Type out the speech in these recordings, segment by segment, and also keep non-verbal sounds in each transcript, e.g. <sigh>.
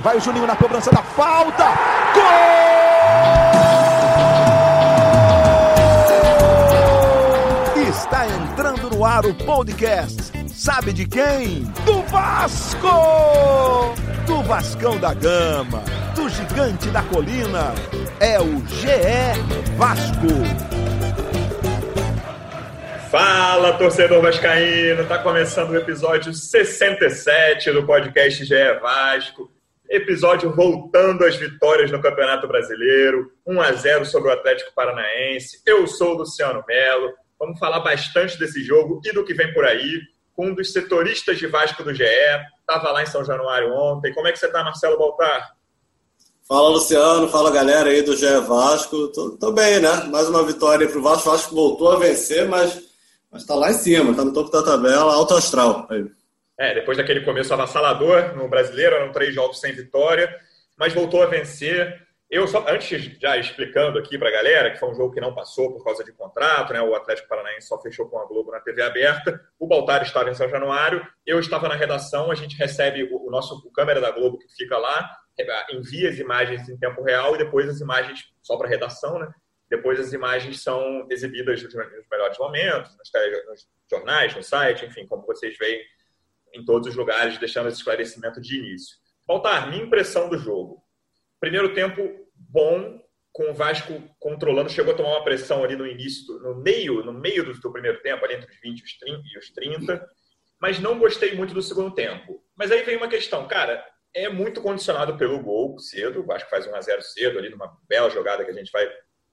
Vai o Juninho na cobrança da falta. Gol! Está entrando no ar o podcast. Sabe de quem? Do Vasco! Do Vascão da Gama, do Gigante da Colina. É o GE Vasco. Fala, torcedor vascaíno! Tá começando o episódio 67 do podcast GE Vasco. Episódio voltando às vitórias no Campeonato Brasileiro, 1 a 0 sobre o Atlético Paranaense. Eu sou o Luciano Melo. Vamos falar bastante desse jogo e do que vem por aí. Com um dos setoristas de Vasco do GE, estava lá em São Januário ontem. Como é que você está, Marcelo Baltar? Fala, Luciano. Fala, galera aí do GE Vasco. Tô, tô bem, né? Mais uma vitória para o Vasco. Vasco voltou a vencer, mas está lá em cima, está no topo da tabela, alto astral. Aí. É, depois daquele começo avassalador no brasileiro, eram três jogos sem vitória, mas voltou a vencer. Eu só, antes já explicando aqui para a galera, que foi um jogo que não passou por causa de contrato, né? O Atlético Paranaense só fechou com a Globo na TV aberta. O Baltar estava em São Januário, eu estava na redação, a gente recebe o, o nosso o câmera da Globo que fica lá, envia as imagens em tempo real e depois as imagens só para redação, né? Depois as imagens são exibidas nos melhores momentos, nos jornais, no site, enfim, como vocês veem em todos os lugares, deixando esse esclarecimento de início. Baltar, minha impressão do jogo. Primeiro tempo bom, com o Vasco controlando, chegou a tomar uma pressão ali no início, no meio, no meio do, do primeiro tempo, ali entre os 20 e os 30, mas não gostei muito do segundo tempo. Mas aí vem uma questão, cara, é muito condicionado pelo gol cedo, o Vasco faz 1 a 0 cedo ali numa bela jogada que a gente vai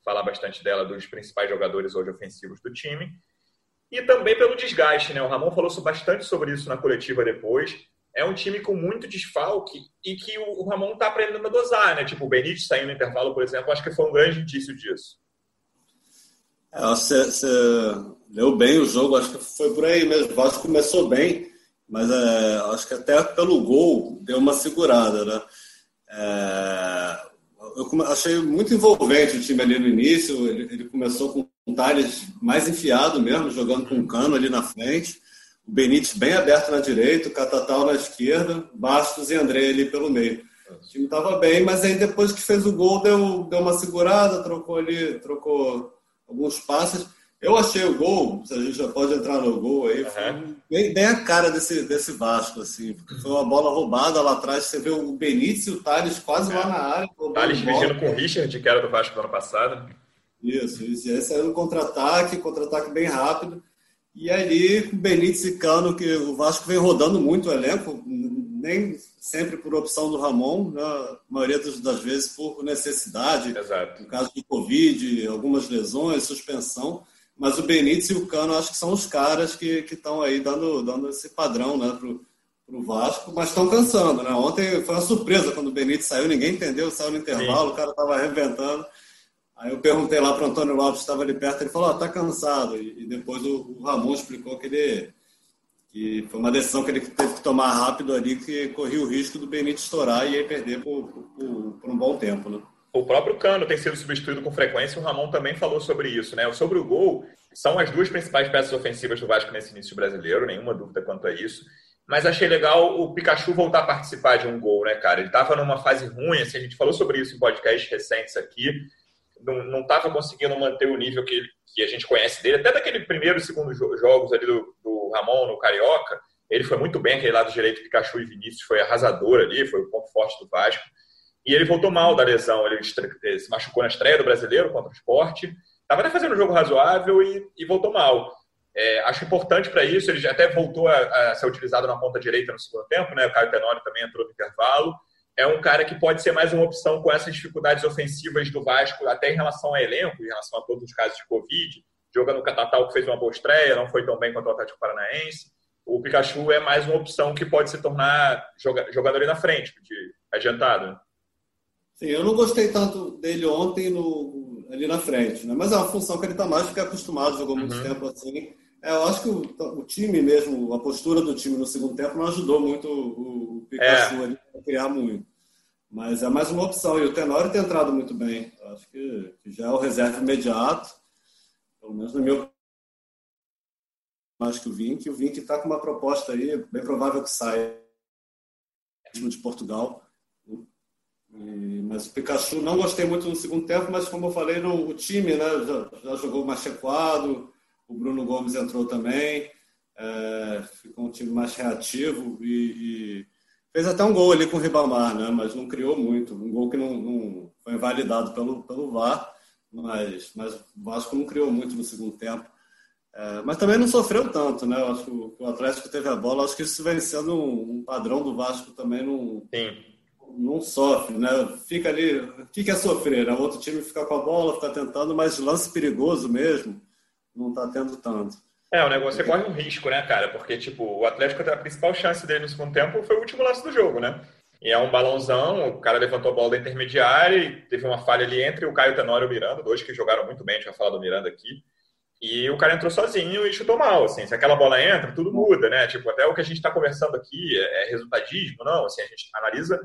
falar bastante dela dos principais jogadores hoje ofensivos do time e também pelo desgaste, né? O Ramon falou bastante sobre isso na coletiva depois. É um time com muito desfalque e que o Ramon está aprendendo a dosar, né? Tipo, o Benítez saindo no intervalo, por exemplo, acho que foi um grande indício disso. É, você, você leu bem o jogo, acho que foi por aí mesmo. O Vasco começou bem, mas é, acho que até pelo gol deu uma segurada, né? É, eu achei muito envolvente o time ali no início. Ele, ele começou com o Thales mais enfiado mesmo, jogando com o cano ali na frente. O Benítez bem aberto na direita, o Catatal na esquerda, Bastos e André ali pelo meio. O time estava bem, mas aí depois que fez o gol, deu, deu uma segurada, trocou ali, trocou alguns passes. Eu achei o gol, a gente já pode entrar no gol aí, uhum. bem, bem, a cara desse, desse Vasco, assim, porque foi uma bola roubada lá atrás, você vê o Benítez e o Thales quase é. lá na área. Thales dividindo com o Richard, que era do Vasco do ano passado. Isso, isso. Esse era um contra-ataque, contra-ataque bem rápido. E ali, com Benítez e Cano, que o Vasco vem rodando muito o elenco, nem sempre por opção do Ramon, né? a maioria das vezes por necessidade, Exato. no caso de Covid, algumas lesões, suspensão. Mas o Benítez e o Cano acho que são os caras que estão aí dando, dando esse padrão né, para o Vasco, mas estão cansando. Né? Ontem foi uma surpresa quando o Benítez saiu, ninguém entendeu, saiu no intervalo, Sim. o cara estava arrebentando. Aí eu perguntei lá para o Antônio Lopes, estava ali perto, ele falou: está cansado. E, depois o, Ramon explicou que ele que foi uma decisão que ele teve que tomar rápido ali, que corria o risco do Benítez estourar e aí perder por, por, por um bom tempo. Né? O próprio Cano tem sido substituído com frequência, o Ramon também falou sobre isso, né? Sobre o gol, são as duas principais peças ofensivas do Vasco nesse início brasileiro, nenhuma dúvida quanto a isso. Mas achei legal o Pikachu voltar a participar de um gol, né, cara? Ele estava numa fase ruim, assim, a gente falou sobre isso em podcasts recentes aqui. Não estava conseguindo manter o nível que, que a gente conhece dele, até daquele primeiro e segundo jogos ali do, do Ramon no Carioca. Ele foi muito bem, aquele lado direito, Pikachu e Vinícius foi arrasador ali, foi o ponto forte do Vasco. E ele voltou mal da lesão, ele se machucou na estreia do brasileiro contra o esporte. Estava até fazendo um jogo razoável e, e voltou mal. É, acho importante para isso, ele já até voltou a, a, ser utilizado na ponta direita no segundo tempo, né? O Caio Tenório também entrou no intervalo. É um cara que pode ser mais uma opção com essas dificuldades ofensivas do Vasco, até em relação ao elenco, em relação a todos os casos de Covid. Jogando no Catatal, que fez uma boa estreia, não foi tão bem quanto o Atlético Paranaense. O Pikachu é mais uma opção que pode se tornar jogador ali na frente, de adiantado. Sim, eu não gostei tanto dele ontem no, ali na frente, né? mas é uma função que ele está mais é acostumado, jogou muito uhum. tempo assim. É, eu acho que o, o, time mesmo, a postura do time no segundo tempo não ajudou muito o, o Pikachu é. ali a criar muito. Mas é mais uma opção. E o Tenório tem entrado muito bem. Eu acho que, que, já é o reserva imediato. Pelo menos no meu mais que o Vink. O Vink está com uma proposta aí, bem provável que saia de Portugal E, mas o Pikachu não gostei muito no segundo tempo, mas como eu falei, no, o time né, já, já jogou mais recuado, o Bruno Gomes entrou também, é, ficou um time mais reativo e, e, fez até um gol ali com o Ribamar, né, mas não criou muito. Um gol que não, não foi invalidado pelo, pelo VAR, mas, mas o Vasco não criou muito no segundo tempo. É, mas também não sofreu tanto, né? Eu acho que o Atlético teve a bola. Acho que isso vem sendo um, um padrão do Vasco também não, não sofre, né? Fica ali. O que é sofrer? Né? O outro time fica com a bola, fica tentando, mas lance perigoso mesmo, não está tendo tanto. É, o negócio é corre um risco, né, cara? Porque, tipo, o Atlético, a principal chance dele no segundo tempo foi o último lance do jogo, né? E é um balãozão, o cara levantou a bola da intermediária e teve uma falha ali entre o Caio Tenório e o Miranda, dois que jogaram muito bem, a gente vai falar do Miranda aqui. E o cara entrou sozinho e chutou mal, assim. Se aquela bola entra, tudo muda, né? Tipo, até o que a gente está conversando aqui é, é resultadismo, não. Assim, a gente analisa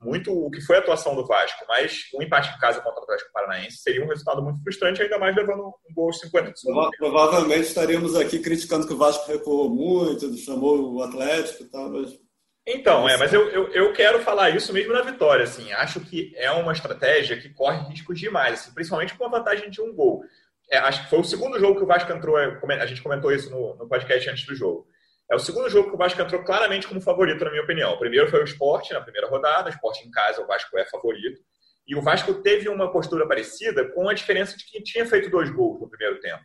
muito o que foi a atuação do Vasco, mas o empate em casa contra o Atlético Paranaense seria um resultado muito frustrante, ainda mais levando um gol aos 50 segundos. Provavelmente estaríamos aqui criticando que o Vasco recuou muito, chamou o Atlético e tal, mas... Então, é, mas eu, eu, eu, quero falar isso mesmo na vitória, assim, acho que é uma estratégia que corre riscos demais, assim, principalmente com a vantagem de um gol é, acho que foi o segundo jogo que o Vasco entrou, é, a gente comentou isso no, no, podcast antes do jogo. É o segundo jogo que o Vasco entrou claramente como favorito, na minha opinião. O primeiro foi o Sport, na primeira rodada, o Sport em casa, o Vasco é favorito. E o Vasco teve uma postura parecida, com a diferença de que tinha feito dois gols no primeiro tempo.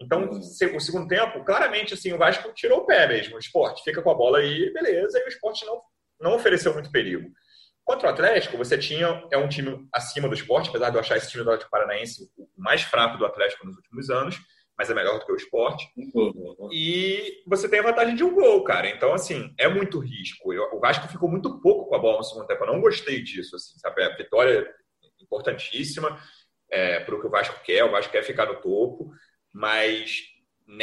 Então, o segundo tempo, claramente, assim, o Vasco tirou o pé mesmo. O Sport fica com a bola aí, beleza, e o Sport não, não ofereceu muito perigo. Contra o Atlético, você tinha é um time acima do esporte, apesar de eu achar esse time do Atlético Paranaense o mais fraco do Atlético nos últimos anos, mas é melhor do que o esporte. E você tem a vantagem de um gol, cara. Então, assim, é muito risco. o Vasco ficou muito pouco com a bola no segundo tempo. Eu não gostei disso, assim, sabe? A vitória importantíssima é, para o que o Vasco quer. O Vasco quer ficar no topo, mas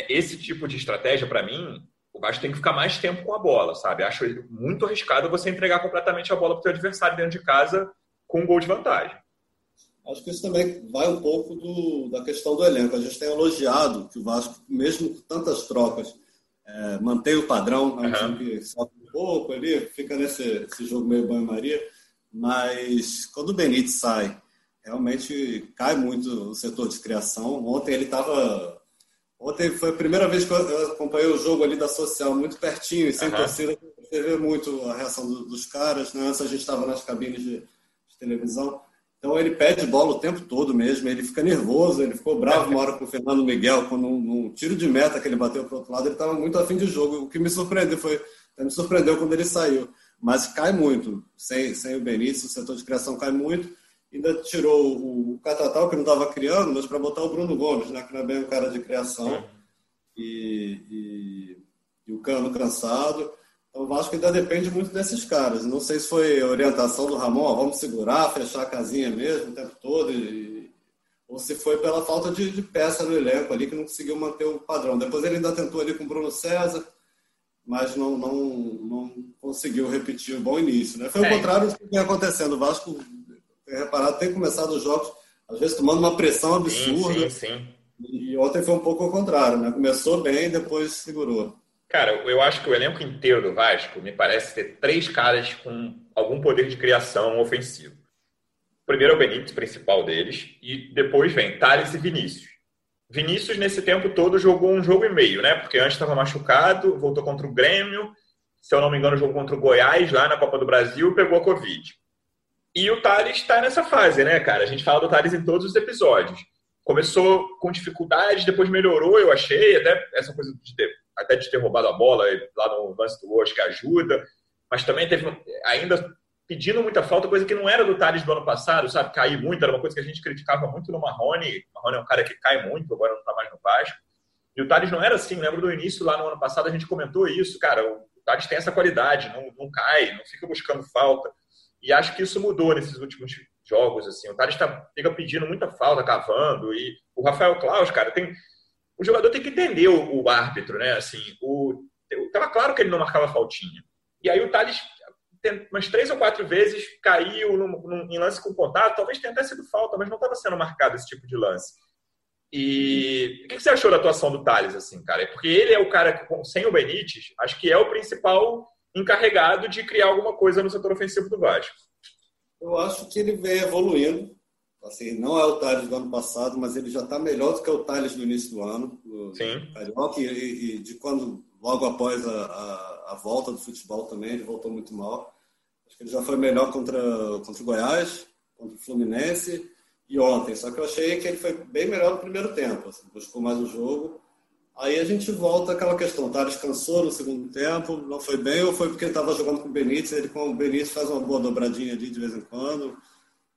esse tipo de estratégia, para mim, o Vasco tem que ficar mais tempo com a bola, sabe? Acho muito arriscado você entregar completamente a bola para o seu adversário dentro de casa com um gol de vantagem. Acho que isso também vai um pouco do, da questão do elenco. A gente tem elogiado que o Vasco, mesmo com tantas trocas, é, mantém o padrão, é um uhum. que sofre um pouco ali, fica nesse jogo meio banho-maria, mas quando o Benítez sai, realmente cai muito o setor de criação. Ontem ele estava Ontem foi a primeira vez que eu acompanhei o jogo ali da Social muito pertinho e sem uhum. torcida. Você vê muito a reação do, dos caras. Né? Antes a gente estava nas cabines de, de, televisão. Então ele pede bola o tempo todo mesmo. Ele fica nervoso. Ele ficou bravo uma hora com o Fernando Miguel, quando um, um tiro de meta que ele bateu para o outro lado. Ele estava muito afim de jogo. O que me surpreendeu foi. Me surpreendeu quando ele saiu. Mas cai muito. Sem, sem o Benício, o setor de criação cai muito ainda tirou o Catatal, que não estava criando, mas para botar o Bruno Gomes, né, que não é bem o cara de criação, e, e, e, o Cano cansado. Então o Vasco ainda depende muito desses caras. Não sei se foi orientação do Ramon, ó, vamos segurar, fechar a casinha mesmo o tempo todo, e, ou se foi pela falta de, de, peça no elenco ali, que não conseguiu manter o padrão. Depois ele ainda tentou ali com o Bruno César, mas não, não, não conseguiu repetir o bom início. Né? Foi é. o contrário do que vem acontecendo. O Vasco tem reparado, tem começado os jogos, às vezes tomando uma pressão absurda. Sim, sim, sim. E ontem foi um pouco ao contrário, né? Começou bem, depois segurou. Cara, eu acho que o elenco inteiro do Vasco me parece ter três caras com algum poder de criação ofensivo. Primeiro é o Benítez, principal deles, e depois vem Thales e Vinícius. Vinícius, nesse tempo todo, jogou um jogo e meio, né? Porque antes estava machucado, voltou contra o Grêmio, se eu não me engano, jogou contra o Goiás lá na Copa do Brasil pegou a Covid. E o Thales está nessa fase, né, cara? A gente fala do Thales em todos os episódios. Começou com dificuldade, depois melhorou, eu achei. Até essa coisa de até de ter roubado a bola lá no lance do Osh, que ajuda. Mas também teve ainda pedindo muita falta, coisa que não era do Thales do ano passado, sabe? Cair muito, era uma coisa que a gente criticava muito no Marrone. Marrone é um cara que cai muito, agora não está mais no Vasco. E o Thales não era assim, lembro do início lá no ano passado, a gente comentou isso, cara. O Thales tem essa qualidade, não, não cai, não fica buscando falta. E acho que isso mudou nesses últimos jogos. Assim. O Tales tá, fica pedindo muita falta, cavando. E o Rafael Claus, cara, tem. O jogador tem que entender o, o árbitro, né? Assim, o, tava claro que ele não marcava faltinha. E aí o Thales, umas três ou quatro vezes, caiu num, num, em lance com contato. Talvez tenha até sido falta, mas não estava sendo marcado esse tipo de lance. E o que você achou da atuação do Thales, assim, cara? Porque ele é o cara que, sem o Benítez, acho que é o principal encarregado de criar alguma coisa no setor ofensivo do Vasco. Eu acho que ele vem evoluindo. Assim, não é o Thales do ano passado, mas ele já está melhor do que o Thales do início do ano. Sim. Carioca, e, e, de quando, logo após a, a, a, volta do futebol também, ele voltou muito mal. Acho que ele já foi melhor contra, contra o Goiás, contra o Fluminense e ontem. Só que eu achei que ele foi bem melhor no primeiro tempo. Assim, buscou mais o jogo. Aí a gente volta àquela questão. O Thales cansou no segundo tempo, não foi bem, ou foi porque estava jogando com o Benítez? Ele com o Benítez faz uma boa dobradinha ali de vez em quando,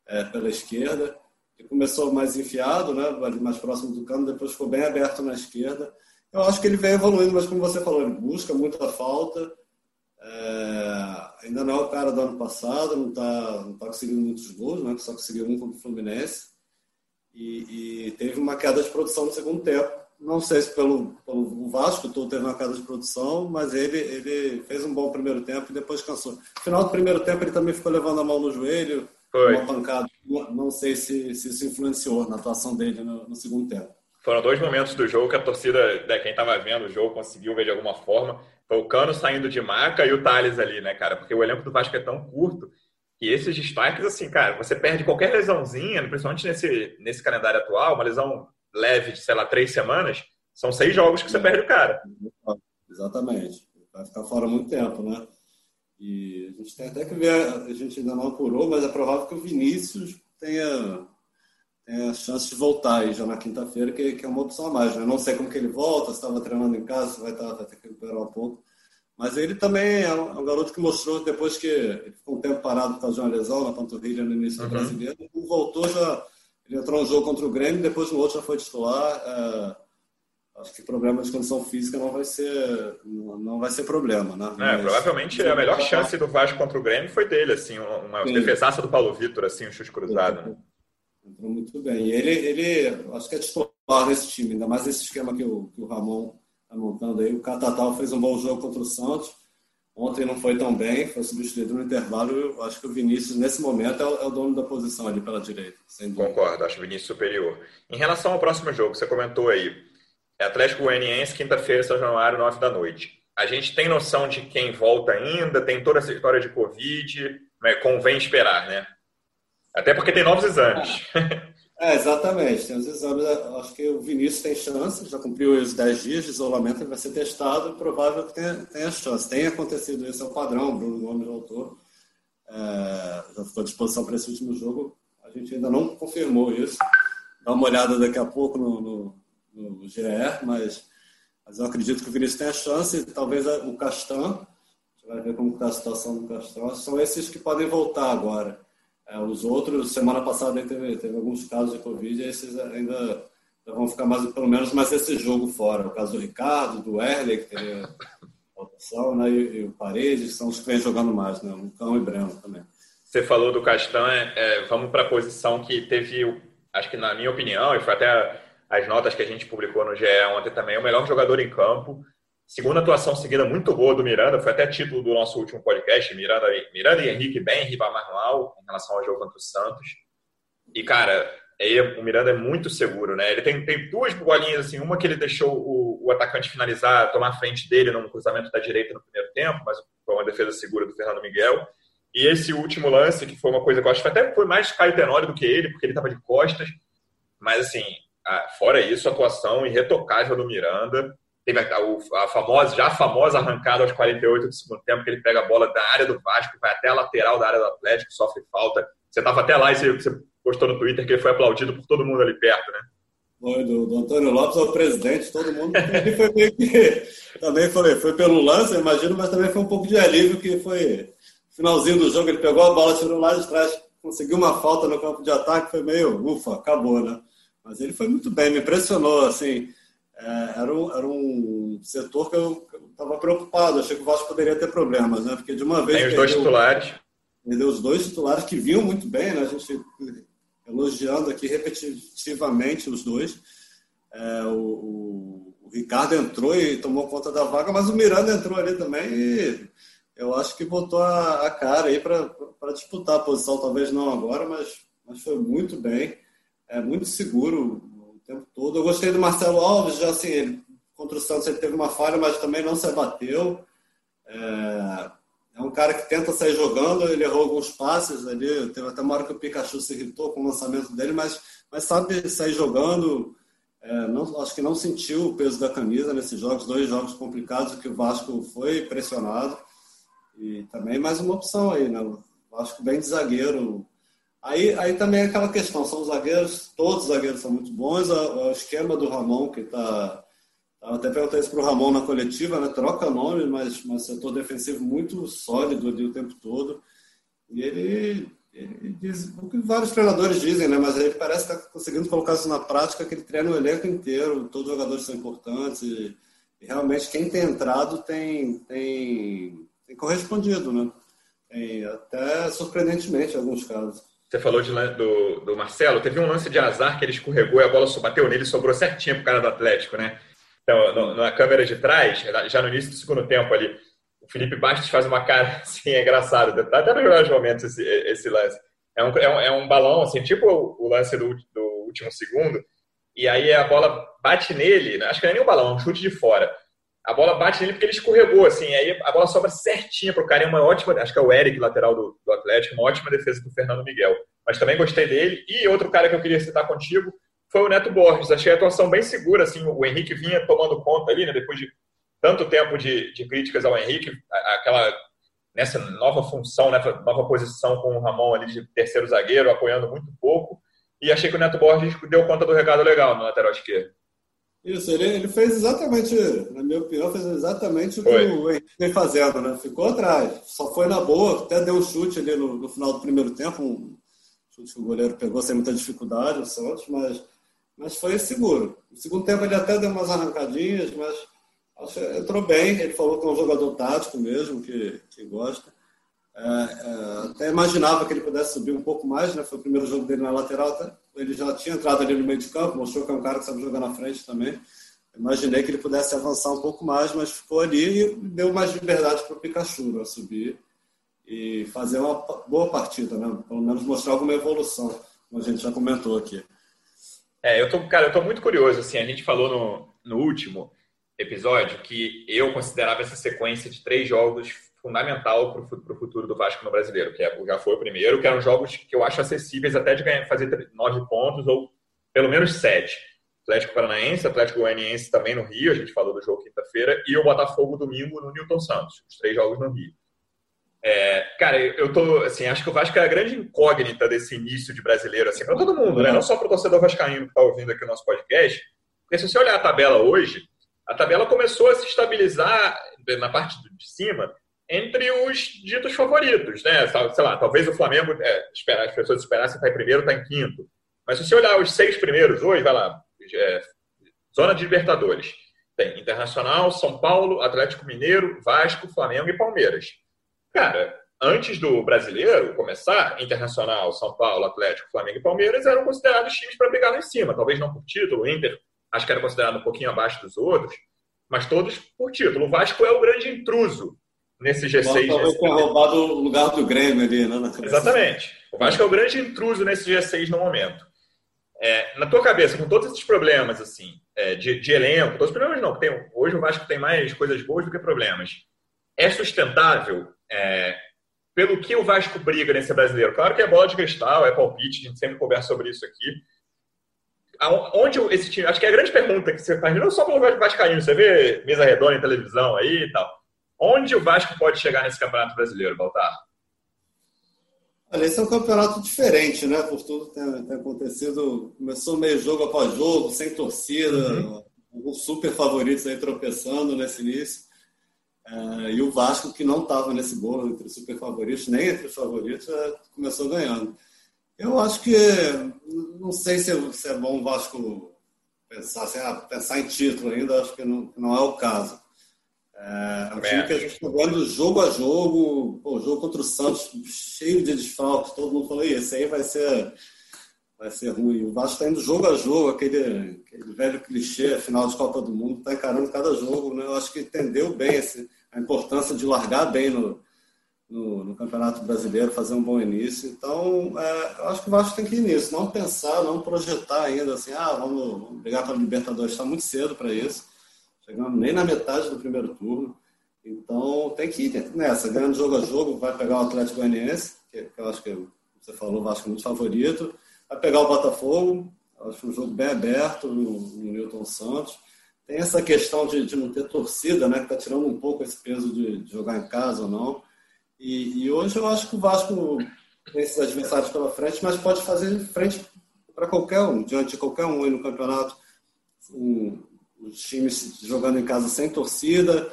é, pela esquerda. Ele começou mais enfiado, né, mais próximo do campo, depois ficou bem aberto na esquerda. Eu acho que ele vem evoluindo, mas como você falou, ele busca muita falta. É, ainda não é o cara do ano passado, não está não tá conseguindo muitos gols, né, só conseguiu um contra o Fluminense. E, e teve uma queda de produção no segundo tempo não sei se pelo, pelo Vasco, todo teve uma casa de produção, mas ele, ele fez um bom primeiro tempo e depois cansou. No final do primeiro tempo, ele também ficou levando a mão no joelho, Foi. uma pancada. Não sei se, se isso influenciou na atuação dele no, no, segundo tempo. Foram dois momentos do jogo que a torcida, né, quem estava vendo o jogo, conseguiu ver de alguma forma. Foi o Cano saindo de maca e o Thales ali, né, cara? Porque o elenco do Vasco é tão curto que esses destaques, assim, cara, você perde qualquer lesãozinha, principalmente nesse, nesse calendário atual, uma lesão leve de, sei lá, três semanas, são seis jogos que você perde o cara. Exatamente. Vai ficar fora muito tempo, né? E a gente tem até que ver, a gente ainda não apurou, mas é provável que o Vinícius tenha, tenha a chance de voltar aí já na quinta-feira, que, que, é uma opção a mais. Né? Não sei como que ele volta, se estava treinando em casa, se vai, estar, tá, vai ter que recuperar um pouco. Mas ele também é um, é um, garoto que mostrou, depois que ele ficou um tempo parado por causa de uma lesão na panturrilha no início uhum. do brasileiro, voltou já ele entrou no jogo contra o Grêmio, depois no outro já foi titular. É, acho que problema de condição física não vai ser, não vai ser problema, né? É, Mas, provavelmente a melhor chance do Vasco contra o Grêmio foi dele, assim, uma Sim. defesaça do Paulo Vitor, assim, um chute cruzado, né? Entrou muito bem. E ele, ele, acho que é titular nesse time, ainda mais esse esquema que o, que o Ramon está montando aí. O Catatal fez um bom jogo contra o Santos. Ontem não foi tão bem, foi substituído no intervalo. Eu acho que o Vinícius, nesse momento, é o, é o dono da posição ali pela direita. Concordo, acho o Vinícius superior. Em relação ao próximo jogo, você comentou aí, é Atlético Goianiense, quinta-feira, São Januário, nove da noite. A gente tem noção de quem volta ainda, tem toda essa história de Covid, mas convém esperar, né? Até porque tem novos exames. É, exatamente. Tem os exames. Acho que o Vinícius tem chance, já cumpriu os 10 dias de isolamento, ele vai ser testado, provável que tenha, tenha chance. Tem acontecido isso, é o padrão, Bruno Gomes, autor, é, já ficou à disposição para esse último jogo. A gente ainda não confirmou isso. Dá uma olhada daqui a pouco no, no, no GR, mas, mas eu acredito que o Vinícius tem a chance, talvez o Castan, a gente vai ver como está a situação do Castan, são esses que podem voltar agora. É, os outros, semana passada teve, teve alguns casos de Covid, e esses ainda vão ficar mais, pelo menos mais esse jogo fora. O caso do Ricardo, do Erle, que teve opção, né, e, e, o Paredes, que são os que vêm jogando mais, né, o Cão e Breno também. Você falou do Castan, é, vamos para a posição que teve, acho que na minha opinião, e foi até as notas que a gente publicou no GE ontem também, o melhor jogador em campo, Segunda atuação seguida muito boa do Miranda, foi até título do nosso último podcast, Miranda, Miranda e Henrique bem, rival manual em relação ao jogo contra o Santos. E, cara, aí o Miranda é muito seguro, né? Ele tem, tem duas bolinhas, assim, uma que ele deixou o, o atacante finalizar, tomar a frente dele no cruzamento da direita no primeiro tempo, mas foi uma defesa segura do Fernando Miguel. E esse último lance, que foi uma coisa que eu acho que até foi mais Caio Tenório do que ele, porque ele estava de costas. Mas, assim, fora isso, a atuação irretocável do Miranda teve a, a, famosa, já famosa arrancada aos 48 do segundo tempo, que ele pega a bola da área do Vasco, vai até a lateral da área do Atlético, sofre falta. Você estava até lá e você, você, postou no Twitter que ele foi aplaudido por todo mundo ali perto, né? Foi, do, do Antônio Lopes ao presidente, todo mundo. <laughs> foi meio que. Também foi, foi pelo lance, eu imagino, mas também foi um pouco de alívio, que foi. Finalzinho do jogo, ele pegou a bola, tirou lá de trás, conseguiu uma falta no campo de ataque, foi meio, ufa, acabou, né? Mas ele foi muito bem, me impressionou, assim é, era, um, era um setor que eu estava preocupado. Achei que o Vasco poderia ter problemas, né? Porque de uma vez. Tem os dois titulares. Perdeu os dois titulares que vinham muito bem, né? A gente elogiando aqui repetitivamente os dois. É, o, o, o, Ricardo entrou e tomou conta da vaga, mas o Miranda entrou ali também e eu acho que botou a, a cara aí para disputar a posição, talvez não agora, mas, mas foi muito bem, é muito seguro tempo todo. Eu gostei do Marcelo Alves, já assim, ele, contra o Santos ele teve uma falha, mas também não se abateu. É, é um cara que tenta sair jogando, ele errou alguns passes ali, teve até uma hora que o Pikachu se irritou com o lançamento dele, mas, mas sabe sair jogando, é, não, acho que não sentiu o peso da camisa nesses jogos, dois jogos complicados que o Vasco foi pressionado. E também mais uma opção aí, né? O Vasco bem de zagueiro. Aí, aí também é aquela questão, são zagueiros, todos os zagueiros são muito bons, o, esquema do Ramon, que está até perguntei isso para o Ramon na coletiva, né? troca nome, mas, mas setor defensivo muito sólido ali o tempo todo. E ele ele diz o que vários treinadores dizem, né? Mas ele parece estar tá conseguindo colocar isso na prática, que ele treina o elenco inteiro, todos os jogadores são importantes e, e realmente quem tem entrado tem, tem, tem correspondido, né? Até surpreendentemente em alguns casos. Você falou de, do, do Marcelo, teve um lance de azar que ele escorregou e a bola bateu nele e sobrou certinho pro cara do Atlético, né? Então, no, na câmera de trás, já no início do segundo tempo ali, o Felipe Bastos faz uma cara <laughs> assim, é engraçado, tá até melhores momentos esse, esse lance. É um, é, um, é um balão, assim, tipo o, lance do, do último segundo, e aí a bola bate nele, acho que não é nem um balão, é um chute de fora. A bola bate nele porque ele escorregou, assim, aí a bola sobra certinha pro cara, é uma ótima, acho que é o Eric, lateral do, do Atlético, uma ótima defesa do Fernando Miguel. Mas também gostei dele. E outro cara que eu queria citar contigo foi o Neto Borges. Achei a atuação bem segura, assim, o Henrique vinha tomando conta ali, né, depois de tanto tempo de, de críticas ao Henrique, aquela nessa nova função, nessa nova posição com o Ramon ali de terceiro zagueiro, apoiando muito pouco. E achei que o Neto Borges deu conta do recado legal no lateral esquerdo. Isso, ele, ele fez exatamente, na minha opinião, fez exatamente o que o Henrique vem fazendo, né? Ficou atrás, só foi na boa, até deu um chute ali no, no final do primeiro tempo, um chute que o goleiro pegou sem muita dificuldade, o Santos, mas, mas foi seguro. No segundo tempo ele até deu umas arrancadinhas, mas entrou bem, ele falou que é um jogador tático mesmo, que, que gosta. É, é, até imaginava que ele pudesse subir um pouco mais, né? Foi o primeiro jogo dele na lateral, até. Ele já tinha entrado ali no meio de campo, mostrou que é um cara que sabe jogar na frente também. Imaginei que ele pudesse avançar um pouco mais, mas ficou ali e deu mais liberdade para o Pikachu né? subir e fazer uma boa partida, né? Pelo menos mostrar alguma evolução, como a gente já comentou aqui. É, eu tô, cara, eu tô muito curioso, assim, a gente falou no, no último, episódio que eu considerava essa sequência de três jogos fundamental para o futuro do Vasco no Brasileiro, que é, já foi o primeiro, que eram jogos que eu acho acessíveis até de ganhar, fazer nove pontos ou pelo menos sete. Atlético Paranaense, Atlético Goianiense também no Rio, a gente falou do jogo quinta-feira, e o Botafogo domingo no Newton Santos, os três jogos no Rio. É, cara, eu tô, assim, acho que o Vasco é a grande incógnita desse início de brasileiro, assim, para todo mundo, né? Não só para o torcedor vascaíno que está ouvindo aqui o nosso podcast, porque se você olhar a tabela hoje, a tabela começou a se estabilizar na parte de cima entre os ditos favoritos, né? Sei lá, talvez o Flamengo, é, esperar, as pessoas esperassem estar em primeiro, está em quinto. Mas se você olhar os seis primeiros hoje, vai lá, é, zona de Libertadores. Tem Internacional, São Paulo, Atlético Mineiro, Vasco, Flamengo e Palmeiras. Cara, antes do brasileiro começar, Internacional, São Paulo, Atlético, Flamengo e Palmeiras eram considerados times para brigar lá em cima. Talvez não por título, o Inter acho que era considerado um pouquinho abaixo dos outros, mas todos por título. O Vasco é o grande intruso nesse G6. Talvez tenha roubado o lugar do Grêmio ali, né? Exatamente. O Vasco é o grande intruso nesse G6 no momento. É, na tua cabeça, com todos esses problemas, assim, é, de, de, elenco, todos os problemas não, tem, hoje o Vasco tem mais coisas boas do que problemas. É sustentável é, pelo que o Vasco briga nesse brasileiro? Claro que é bola de cristal, é palpite, a gente sempre conversa sobre isso aqui, onde esse time. Acho que é a grande pergunta que você faz, não só pelo Vascaíno, você vê mesa redonda em televisão aí e tal. Onde o Vasco pode chegar nesse campeonato brasileiro, Baltar? Olha, esse é um campeonato diferente, né? Por tudo que tem, tem acontecido. Começou meio jogo após jogo, sem torcida, uhum. alguns super favoritos aí tropeçando nesse início. É, e o Vasco, que não estava nesse bolo entre os super favoritos, nem entre os favoritos, é, começou ganhando. Eu acho que não sei se é, se é bom o Vasco pensar, assim, ah, pensar em título ainda, acho que não, não é o caso. É, um time que a gente está vendo jogo a jogo, o jogo contra o Santos cheio de desfalques, todo mundo falou, esse aí vai ser, vai ser ruim. O Vasco está indo jogo a jogo, aquele, aquele velho clichê, final de Copa do Mundo, está encarando cada jogo. Né? Eu acho que entendeu bem esse, a importância de largar bem no, no, no, Campeonato Brasileiro, fazer um bom início. Então, é, eu acho que o Vasco tem que ir nisso, não pensar, não projetar ainda assim, ah, vamos, vamos brigar para a Libertadores, está muito cedo para isso. Chegamos nem na metade do primeiro turno. Então tem que ir nessa, ganhando jogo a jogo, vai pegar o Atlético Goianiense, que, eu acho que você falou, o Vasco é muito favorito, vai pegar o Botafogo, acho um jogo bem aberto no, no Newton Santos. Tem essa questão de, de não ter torcida, né, que está tirando um pouco esse peso de, de, jogar em casa ou não. E, e, hoje eu acho que o Vasco tem esses adversários pela frente, mas pode fazer frente para qualquer um, diante de qualquer um aí no campeonato. Um, os times jogando em casa sem torcida,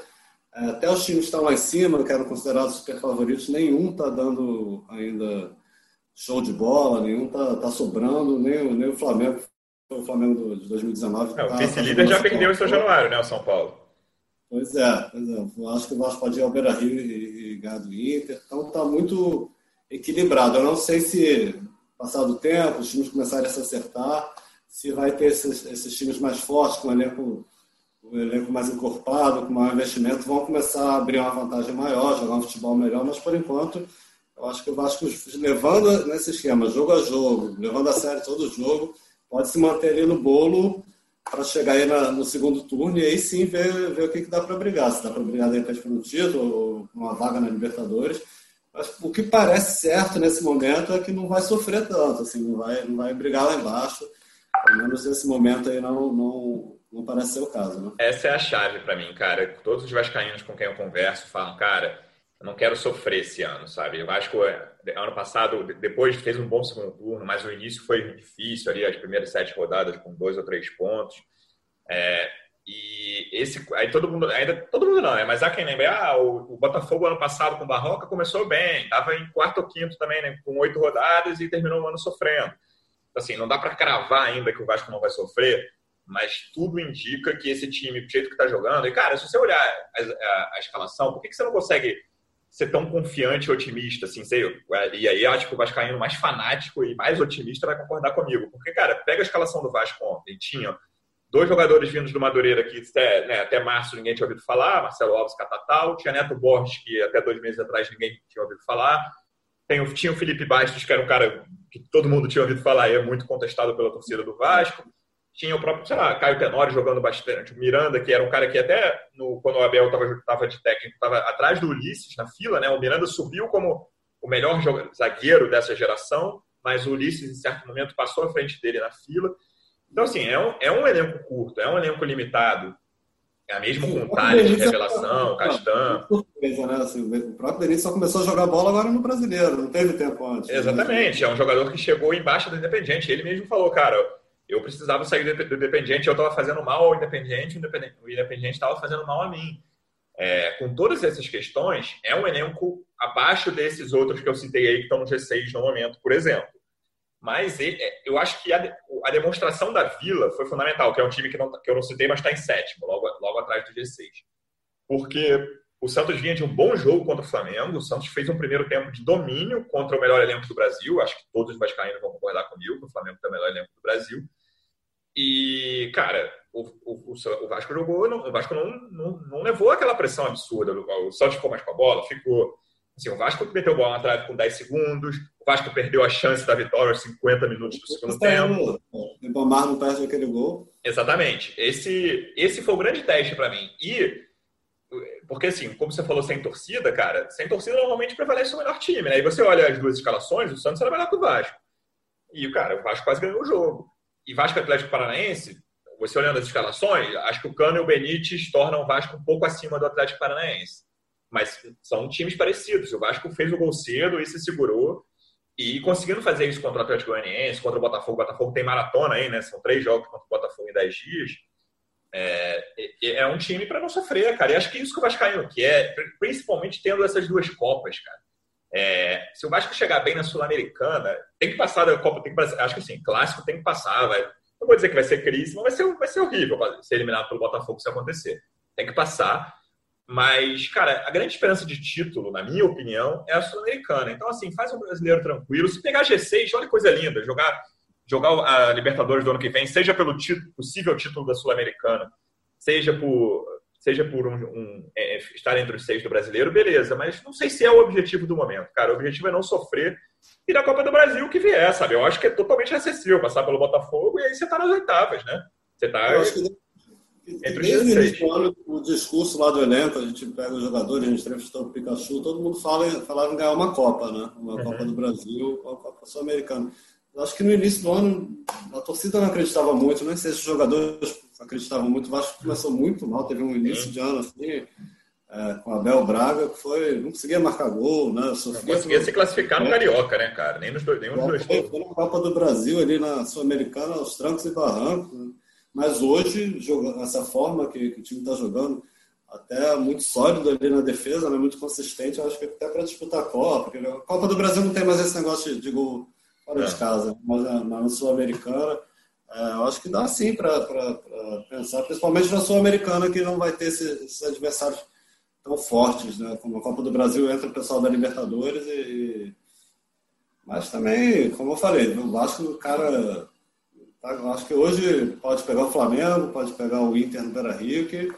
é, até os times que estão lá em cima, que eram considerados super favoritos, nenhum está dando ainda show de bola, nenhum está tá sobrando, nem, nem o Flamengo, o Flamengo de 2019. Não, tá, o vice-líder já perdeu em São Januário, né, o São Paulo? Pois é, pois é. Eu acho que o Vasco pode ir ao Beira Rio e, e ganhar do Inter. Então está muito equilibrado. Eu não sei se, passado o tempo, os times começarem a se acertar, se vai ter esses, esses times mais fortes, com um elenco, um elenco mais encorpado, com maior investimento, vão começar a abrir uma vantagem maior, jogar um futebol melhor, mas por enquanto eu acho que o Vasco, levando nesse esquema, jogo a jogo, levando a sério todo o jogo, pode se manter ali no bolo para chegar aí na, no segundo turno e aí sim ver, ver o que, que dá para brigar. Se dá para brigar de repente por um título ou uma vaga na Libertadores. Mas o que parece certo nesse momento é que não vai sofrer tanto, assim, não vai, não vai brigar lá embaixo. Pelo menos nesse momento aí não, não, não parece ser o caso. Né? Essa é a chave para mim, cara. Todos os vascaínos com quem eu converso falam, cara, eu não quero sofrer esse ano, sabe? Acho que ano passado, depois fez um bom segundo turno, mas o início foi difícil ali, as primeiras sete rodadas com dois ou três pontos. É, e esse, aí todo mundo, ainda todo mundo não, né? Mas há quem lembre, ah, o, o Botafogo ano passado com o Barroca começou bem, estava em quarto ou quinto também, né? Com oito rodadas e terminou o ano sofrendo. Assim, não dá para cravar ainda que o Vasco não vai sofrer, mas tudo indica que esse time, do jeito que está jogando, e cara, se você olhar a, a, a escalação, por que, que você não consegue ser tão confiante e otimista, assim, sei, e aí acho que o Vascaíno mais fanático e mais otimista vai concordar comigo, porque, cara, pega a escalação do Vasco ontem, tinha dois jogadores vindos do Madureira que até, né, até março ninguém tinha ouvido falar, Marcelo Alves Catatal, tinha Neto Borges, que até dois meses atrás ninguém tinha ouvido falar, tem, tinha o Felipe Bastos, que era um cara que todo mundo tinha ouvido falar e é muito contestado pela torcida do Vasco, tinha o próprio, sei lá, Caio Tenório jogando bastante, o Miranda, que era um cara que até no, quando o Abel estava de técnico, estava atrás do Ulisses na fila, né? O Miranda subiu como o melhor zagueiro dessa geração, mas o Ulisses, em certo momento, passou à frente dele na fila. Então, assim, é um, é um elenco curto, é um elenco limitado. É mesmo com Thales de revelação, Castan. Né? Assim, o próprio Denis só começou a jogar bola agora no brasileiro, não teve tempo antes. Exatamente, é um jogador que chegou embaixo do Independiente. Ele mesmo falou, cara, eu precisava sair do Independiente, eu estava fazendo mal ao Independiente, o Independiente estava fazendo mal a mim. É, com todas essas questões, é um elenco abaixo desses outros que eu citei aí, que estão no G6 no momento, por exemplo. Mas é, eu acho que a, a demonstração da Vila foi fundamental, que é um time que, não, que eu não citei, mas está em sétimo, logo atrás do G6. Porque o Santos vinha de um bom jogo contra o Flamengo. O Santos fez um primeiro tempo de domínio contra o melhor elenco do Brasil. Acho que todos os vascaínos vão concordar comigo que o Flamengo tem o melhor elenco do Brasil. E, cara, o, o, o Vasco jogou, não, o Vasco não, não, não, levou aquela pressão absurda. O Santos ficou mais com a bola, ficou. Assim, o Vasco meteu bola na trave com 10 segundos, o Vasco perdeu a chance da vitória aos 50 minutos do segundo tempo. O Ribamar não perde aquele gol. Exatamente. Esse, esse foi o grande teste para mim. E, porque assim, como você falou, sem torcida, cara, sem torcida normalmente prevalece o melhor time, né? E você olha as duas escalações, o Santos era melhor que o Vasco. E, cara, o Vasco quase ganhou o jogo e Vasco Atlético Paranaense, você olhando as escalações, acho que o Cano e o Benítez tornam o Vasco um pouco acima do Atlético Paranaense. Mas são times parecidos. O Vasco fez o gol cedo e se segurou. E conseguindo fazer isso contra o Atlético Goianiense, contra o Botafogo. O Botafogo tem maratona aí, né? São três jogos contra o Botafogo em dez dias. É, é um time para não sofrer, cara. E acho que é isso que o Vascaíno quer, principalmente tendo essas duas Copas, cara. É, se o Vasco chegar bem na Sul-Americana, tem que passar da Copa, tem que acho que sim, clássico tem que passar. Vai, não vou dizer que vai ser crise, mas vai ser, vai ser horrível ser eliminado pelo Botafogo se acontecer. Tem que passar. Mas, cara, a grande esperança de título, na minha opinião, é a Sul-Americana. Então, assim, faz um brasileiro tranquilo. Se pegar G6, olha que coisa linda. Jogar, jogar a Libertadores do ano que vem, seja pelo título, possível título da Sul-Americana, seja por seja por um, um é, é, estar entre os seis do brasileiro, beleza, mas não sei se é o objetivo do momento, cara. O objetivo é não sofrer e na Copa do Brasil que vier, sabe? Eu acho que é totalmente acessível passar pelo Botafogo e aí você tá nas oitavas, né? Você tá. Eu acho que Entre Desde o início do ano, o discurso lá do elenco, a gente pega os jogadores, a gente entrevistou o Pikachu, todo mundo fala, falava em ganhar uma Copa, né? Uma uhum. Copa do Brasil, uma Copa Sul-Americana. Acho que no início do ano a torcida não acreditava muito, nem sei se os jogadores acreditavam muito. O Vasco começou muito mal, teve um início de ano assim, é, com Abel Braga, que foi. não conseguia marcar gol, né? Sofria não conseguia se classificar no Carioca, né, cara? Nem nos dois, nem nos dois. Foi, foi na Copa do Brasil, ali na Sul-Americana, aos trancos e barrancos. Né? Mas hoje, essa forma que, que o time está jogando, até muito sólido ali na defesa, né? muito consistente, eu acho que até para disputar a Copa. Porque a Copa do Brasil não tem mais esse negócio de, gol fora é. de casa, mas na, na Sul-Americana, é, eu acho que dá sim para pensar, principalmente na Sul-Americana, que não vai ter esses, esses, adversários tão fortes, né? Como a Copa do Brasil entra o pessoal da Libertadores e. Mas também, como eu falei, o Vasco, o cara. Eu acho que hoje pode pegar o Flamengo, pode pegar o Inter no Beira Rio, que,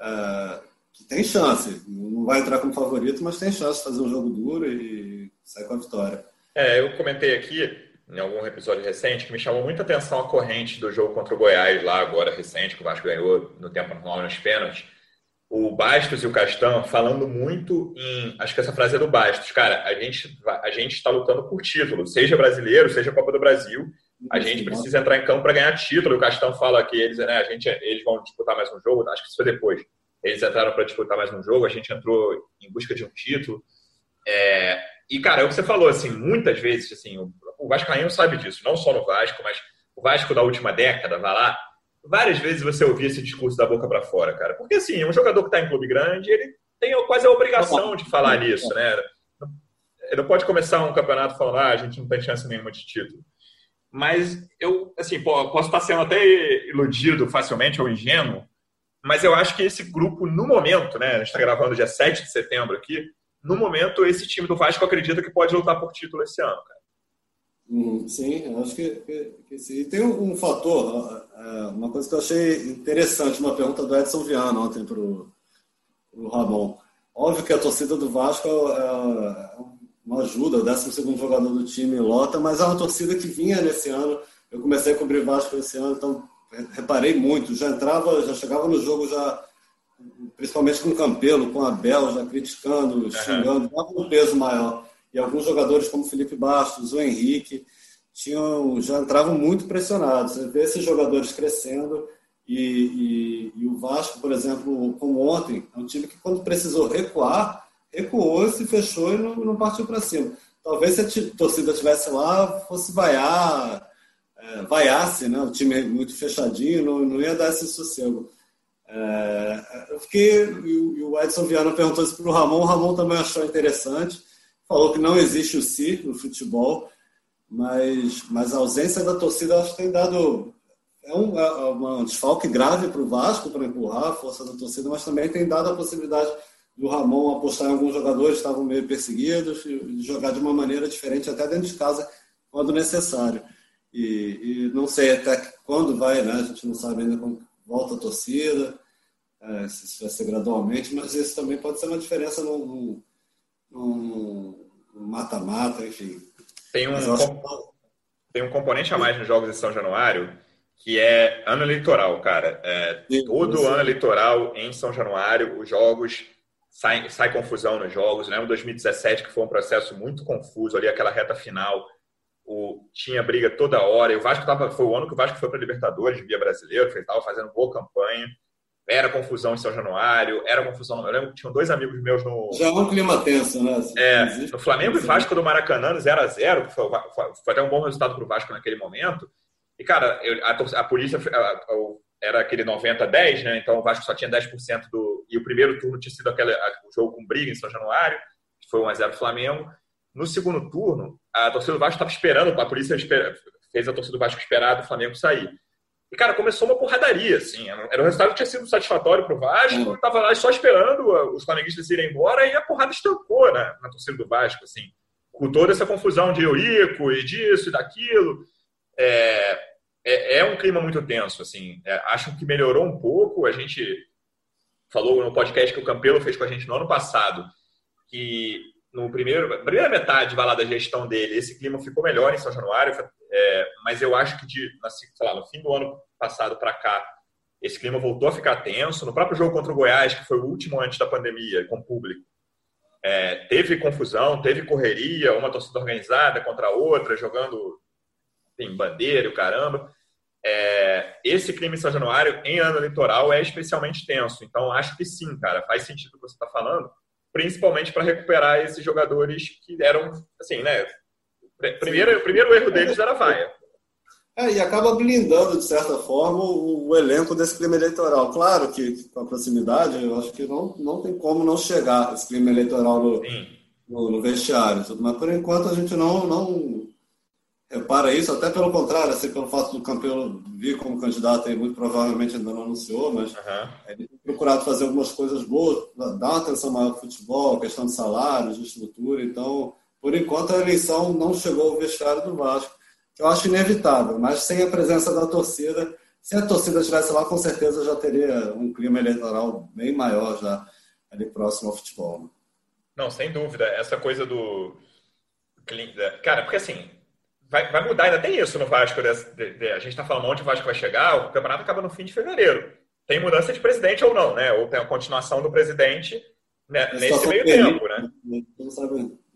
é, que tem chance. Não vai entrar como favorito, mas tem chance de fazer um jogo duro e sair com a vitória. É, eu comentei aqui em algum episódio recente que me chamou muita atenção a corrente do jogo contra o Goiás lá agora recente que o Vasco ganhou no tempo normal nos pênaltis. O Bastos e o Castão falando muito em, acho que essa frase é do Bastos, cara, a gente a gente está lutando por título, seja brasileiro, seja Copa do Brasil, a gente precisa entrar em campo para ganhar título. O Castão fala que eles, né, a gente, eles vão disputar mais um jogo, acho que isso foi depois. Eles entraram para disputar mais um jogo, a gente entrou em busca de um título. É, e, cara, é o que você falou, assim, muitas vezes, assim, o, o Vascaíno sabe disso, não só no Vasco, mas o Vasco da última década, vai lá, várias vezes você ouvia esse discurso da boca para fora, cara. Porque, assim, um jogador que está em clube grande, ele tem quase a obrigação de falar nisso, né? Ele não pode começar um campeonato falando, ah, a gente não tem chance nenhuma de título. Mas eu, assim, posso estar sendo até iludido facilmente ou ingênuo, mas eu acho que esse grupo, no momento, né? A gente está gravando dia 7 de setembro aqui, no momento, esse time do Vasco acredita que pode lutar por título esse ano, cara. Hum, sim, acho que, que, que sim. E tem um, um, fator, uma coisa que eu achei interessante, uma pergunta do Edson Viana ontem para o Ramon. Óbvio que a torcida do Vasco é, é uma ajuda, o 12 jogador do time lota, mas é uma torcida que vinha nesse ano. Eu comecei a cobrir Vasco esse ano, então reparei muito. Já entrava, já chegava no jogo já principalmente com o Campelo, com a Abel, já criticando, xingando, dava um peso maior. E alguns jogadores como Felipe Bastos, o Henrique, tinham, já entravam muito pressionados. Você vê esses jogadores crescendo e, e, e, o Vasco, por exemplo, como ontem, é um time que quando precisou recuar, recuou, se fechou e não, não partiu para cima. Talvez se a torcida estivesse lá, fosse vaiar, é, vaiasse, né? o time muito fechadinho, não, não ia dar esse sossego. É, eu fiquei, e o Edson Viana perguntou isso para o Ramon, o Ramon também achou interessante, falou que não existe o si no futebol, mas, mas a ausência da torcida acho que tem dado é um, é um desfalque grave para o Vasco para empurrar a força da torcida, mas também tem dado a possibilidade do Ramon apostar em alguns jogadores que estavam meio perseguidos e jogar de uma maneira diferente até dentro de casa quando necessário. E, e não sei até quando vai, né? A gente não sabe ainda como volta a torcida é, se isso vai ser gradualmente, mas isso também pode ser uma diferença no mata-mata, enfim. Tem um, tem um componente a mais nos Jogos de São Januário, que é ano eleitoral, cara. É, todo ano eleitoral em São Januário, os jogos sai, sai confusão nos jogos. Lembro 2017 que foi um processo muito confuso ali, aquela reta final. O, tinha briga toda hora. E o Vasco tava, foi o ano que o Vasco foi para Libertadores, via brasileiro, que estava fazendo boa campanha era confusão em São Januário, era confusão. Eu lembro que tinham dois amigos meus no. Já é um clima tenso, né? É, no Flamengo e Vasco do Maracanã, 0x0, foi, foi, foi, até um bom resultado para o Vasco naquele momento. E, cara, eu, a, a, polícia a, a, era aquele 90-10, né? Então o Vasco só tinha 10% do. E o primeiro turno tinha sido aquele, o jogo com briga em São Januário, que foi 1x0 Flamengo. No segundo turno, a torcida do Vasco estava esperando, a polícia fez a torcida do Vasco esperar do Flamengo sair. E, cara, começou uma porradaria, assim. Era um resultado que tinha sido satisfatório pro Vasco, uhum. tava lá só esperando os flamenguistas irem embora e a porrada estancou né, na torcida do Vasco, assim. Com toda essa confusão de Eurico e disso e daquilo. É, é, é um clima muito tenso, assim. É, acho que melhorou um pouco. A gente falou no podcast que o Campelo fez com a gente no ano passado, que no primeiro, primeira metade vai lá, da gestão dele, esse clima ficou melhor em São Januário, é, mas eu acho que de, lá, no fim do ano passado para cá, esse clima voltou a ficar tenso. No próprio jogo contra o Goiás, que foi o último antes da pandemia, com público, é, teve confusão, teve correria, uma torcida organizada contra a outra, jogando em bandeira e o caramba. É, esse clima em São Januário, em ano eleitoral, é especialmente tenso. Então, acho que sim, cara, faz sentido o que você está falando, principalmente para recuperar esses jogadores que eram, assim, né? Primeiro, o primeiro erro deles era a vaia. É, e acaba blindando, de certa forma, o, o, elenco desse clima eleitoral. Claro que, com a proximidade, eu acho que não, não tem como não chegar esse clima eleitoral no, no, no, vestiário. Mas, por enquanto, a gente não, não repara isso, até pelo contrário, assim, pelo fato do Campelo vir como candidato, e muito provavelmente ainda não anunciou, mas uhum. ele tem procurado fazer algumas coisas boas, dar uma atenção maior ao futebol, questão de salários, de estrutura. Então, por enquanto, a eleição não chegou ao vestiário do Vasco que eu acho inevitável, mas sem a presença da torcida, se a torcida estivesse lá, com certeza já teria um clima eleitoral bem maior já ali próximo ao futebol. Né? Não, sem dúvida. Essa coisa do. Cara, porque assim, vai, vai mudar, ainda tem isso no Vasco. De, de, a gente está falando onde o Vasco vai chegar, o campeonato acaba no fim de fevereiro. Tem mudança de presidente ou não, né? Ou tem a continuação do presidente né, nesse meio tempo, né?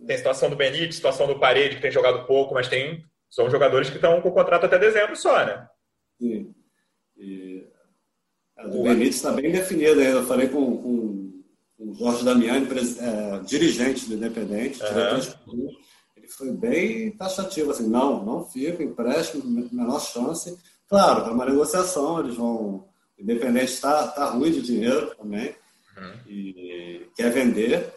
Tem situação do Benítez, situação do Parede, que tem jogado pouco, mas tem são jogadores que estão com o contrato até dezembro só, né? Sim. E... A do Benítez está bem definida ainda. Eu falei com, com, o Jorge Damiani, é, dirigente do Independente, uhum. ele foi bem taxativo, assim, não, não fica, empréstimo, menor chance. Claro, é uma negociação, eles vão... Independente está tá ruim de dinheiro também, uhum. e quer vender,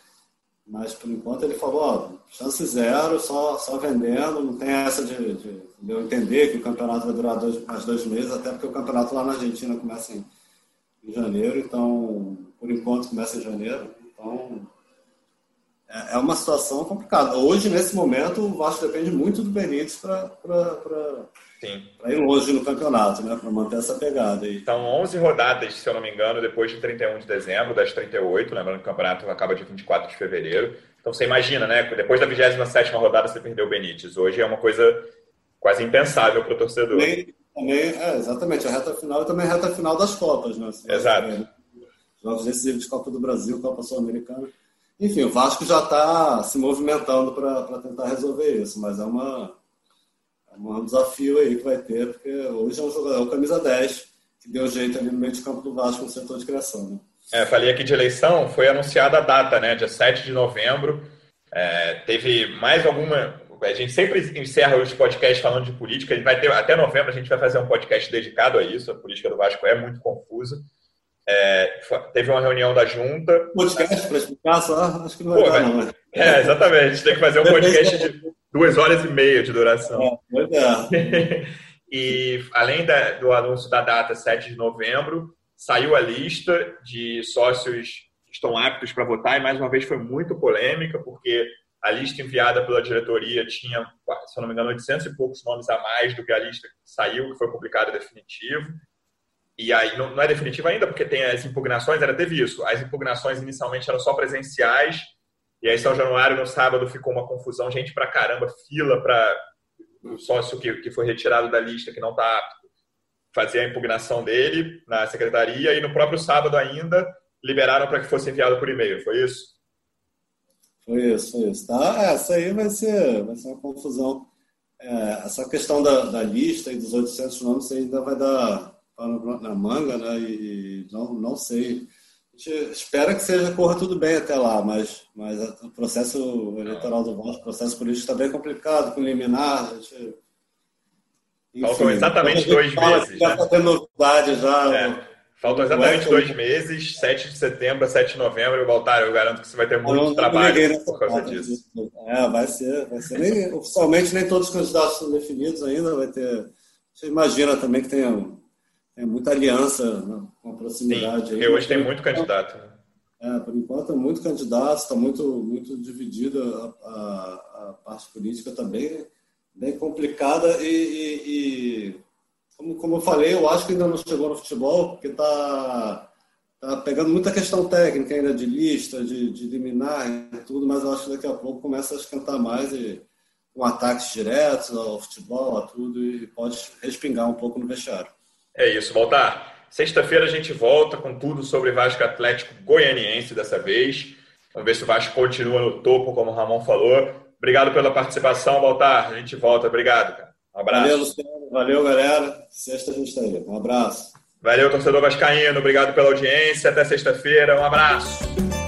mas por enquanto ele falou, ó, chance zero, só, só vendendo, não tem essa de, de, de, eu entender que o campeonato vai durar dois, mais dois meses, até porque o campeonato lá na Argentina começa em, em janeiro, então, por enquanto começa em janeiro, então é, é uma situação complicada. Hoje, nesse momento, o Vasco depende muito do Benítez para ir longe no campeonato, né? para manter essa pegada. aí. São 11 rodadas, se eu não me engano, depois de 31 de dezembro, das 38, lembrando que o campeonato acaba de 24 de fevereiro. Então você imagina, né? Depois da 27 rodada você perdeu o Benítez. Hoje é uma coisa quase impensável para o torcedor. Também, também, é, exatamente, a reta final e também a reta final das Copas, né? Exato. Jogos decisivos de Copa do Brasil, Copa Sul-Americana. Enfim, o Vasco já está se movimentando para tentar resolver isso, mas é, uma, é um desafio aí que vai ter, porque hoje é um jogador, é o camisa 10, que deu jeito ali no meio de campo do Vasco no setor de criação. Né? É, falei aqui de eleição, foi anunciada a data, né? Dia 7 de novembro. É, teve mais alguma. A gente sempre encerra os podcasts falando de política. Vai ter, até novembro a gente vai fazer um podcast dedicado a isso. A política do Vasco é muito confusa. É, teve uma reunião da junta. Podcast para explicar só? Acho que não vai Pô, dar, não. Né? É, exatamente. Tem que fazer um podcast de duas horas e meia de duração. É, <laughs> e além da, do anúncio da data 7 de novembro, saiu a lista de sócios que estão aptos para votar e mais uma vez foi muito polêmica, porque a lista enviada pela diretoria tinha, se eu não me engano, 800 e poucos nomes a mais do que a lista que saiu, que foi publicada definitivo. E aí não, não é definitivo ainda, porque tem as impugnações, era teve isso. As impugnações inicialmente eram só presenciais, e aí São Januário no sábado ficou uma confusão, gente pra caramba, fila para o sócio que, que foi retirado da lista, que não está apto fazer a impugnação dele na secretaria e no próprio sábado ainda liberaram para que fosse enviado por e-mail, foi isso? Foi isso, foi isso. Tá? Essa aí vai ser, vai ser uma confusão. É, essa questão da, da, lista e dos 800 nomes ainda vai dar na manga, né? E não, não sei. A gente espera que seja corra tudo bem até lá, mas, mas o processo eleitoral do voto, o processo político está bem complicado, com liminar. A gente Faltam exatamente dois meses. Já está né? tendo novidade já. É. Faltam exatamente dois meses, 7 de setembro a 7 de novembro. Valtar, eu garanto que você vai ter muito não, trabalho por causa disso. É, vai ser. Vai ser. Nem, oficialmente, nem todos os candidatos são definidos ainda. Vai ter. Você imagina também que tem, tem muita aliança né, com a proximidade. Sim, aí, hoje tem muito candidato. Né? É, por enquanto, é muito candidato, está muito, muito dividida a, a, a parte política também bem complicada e, e, e, como, como eu falei, eu acho que ainda não chegou no futebol, porque está tá pegando muita questão técnica ainda de lista, de, de liminar e tudo, mas eu acho que daqui a pouco começa a esquentar mais e com ataques diretos ao futebol, a tudo, e pode respingar um pouco no vestiário. É isso, Voltar. Sexta-feira a gente volta com tudo sobre Vasco Atlético Goianiense dessa vez. Vamos ver se o Vasco continua no topo, como o Ramon falou. Obrigado pela participação, Baltar. A gente volta. Obrigado, cara. Um abraço. Valeu, Luciano. Valeu, galera. Sexta a gente está aí. Um abraço. Valeu, torcedor vascaíno. Obrigado pela audiência. Até sexta-feira. Um abraço.